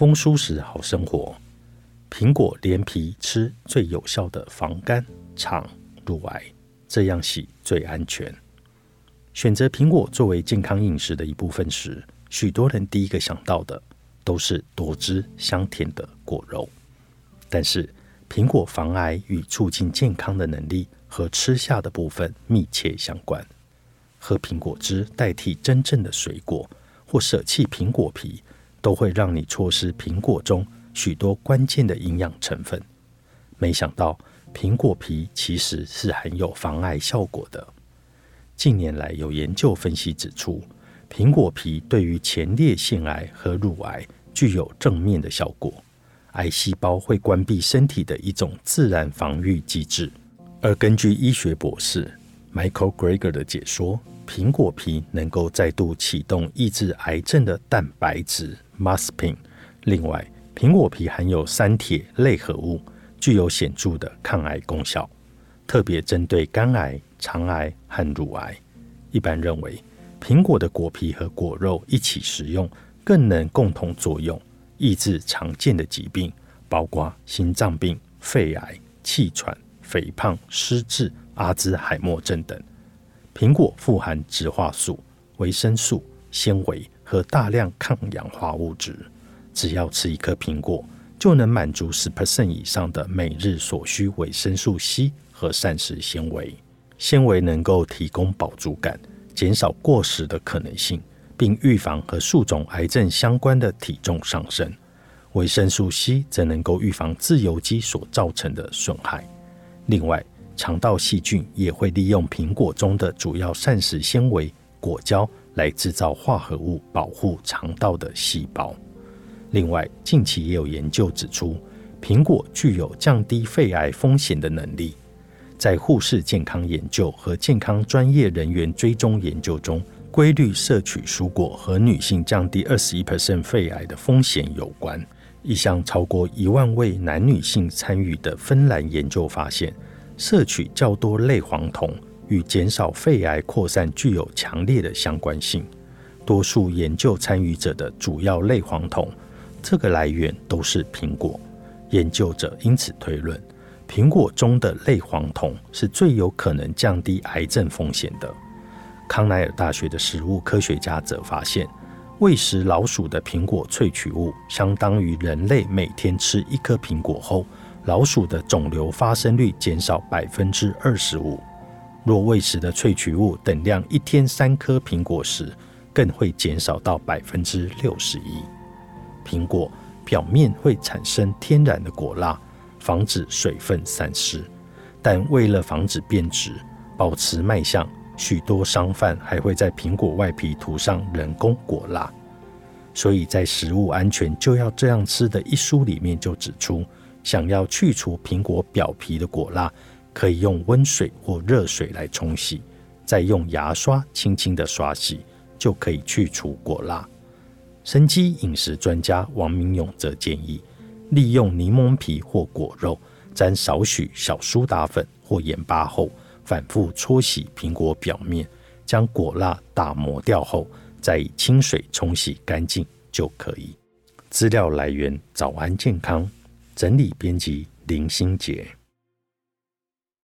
丰舒适好生活，苹果连皮吃最有效的防肝、肠、乳癌，这样洗最安全。选择苹果作为健康饮食的一部分时，许多人第一个想到的都是多汁香甜的果肉。但是，苹果防癌与促进健康的能力和吃下的部分密切相关。喝苹果汁代替真正的水果，或舍弃苹果皮，都会让你错失苹果中许多关键的营养成分。没想到，苹果皮其实是含有防癌效果的。近年来有研究分析指出，苹果皮对于前列腺癌和乳癌具有正面的效果。癌细胞会关闭身体的一种自然防御机制，而根据医学博士 Michael Greger 的解说，苹果皮能够再度启动抑制癌症的蛋白质 Maspin。另外，苹果皮含有三铁类合物，具有显著的抗癌功效，特别针对肝癌。肠癌和乳癌，一般认为，苹果的果皮和果肉一起食用，更能共同作用，抑制常见的疾病，包括心脏病、肺癌、气喘、肥胖、失智、阿兹海默症等。苹果富含植化素、维生素、纤维和大量抗氧化物质，只要吃一颗苹果，就能满足十 percent 以上的每日所需维生素 C 和膳食纤维。纤维能够提供饱足感，减少过食的可能性，并预防和数种癌症相关的体重上升。维生素 C 则能够预防自由基所造成的损害。另外，肠道细菌也会利用苹果中的主要膳食纤维果胶来制造化合物，保护肠道的细胞。另外，近期也有研究指出，苹果具有降低肺癌风险的能力。在护士健康研究和健康专业人员追踪研究中，规律摄取蔬果和女性降低二十一 percent 肺癌的风险有关。一项超过一万位男女性参与的芬兰研究发现，摄取较多类黄酮与减少肺癌扩散具有强烈的相关性。多数研究参与者的主要类黄酮，这个来源都是苹果。研究者因此推论。苹果中的类黄酮是最有可能降低癌症风险的。康奈尔大学的食物科学家则发现，喂食老鼠的苹果萃取物相当于人类每天吃一颗苹果后，老鼠的肿瘤发生率减少百分之二十五。若喂食的萃取物等量一天三颗苹果时，更会减少到百分之六十一。苹果表面会产生天然的果蜡。防止水分散失，但为了防止变质、保持卖相，许多商贩还会在苹果外皮涂上人工果蜡。所以在《食物安全就要这样吃》的一书里面就指出，想要去除苹果表皮的果蜡，可以用温水或热水来冲洗，再用牙刷轻轻的刷洗，就可以去除果蜡。生机饮食专家王明勇则建议。利用柠檬皮或果肉沾少许小苏打粉或盐巴后，反复搓洗苹果表面，将果蜡打磨掉后，再以清水冲洗干净就可以。资料来源：早安健康，整理编辑林心杰。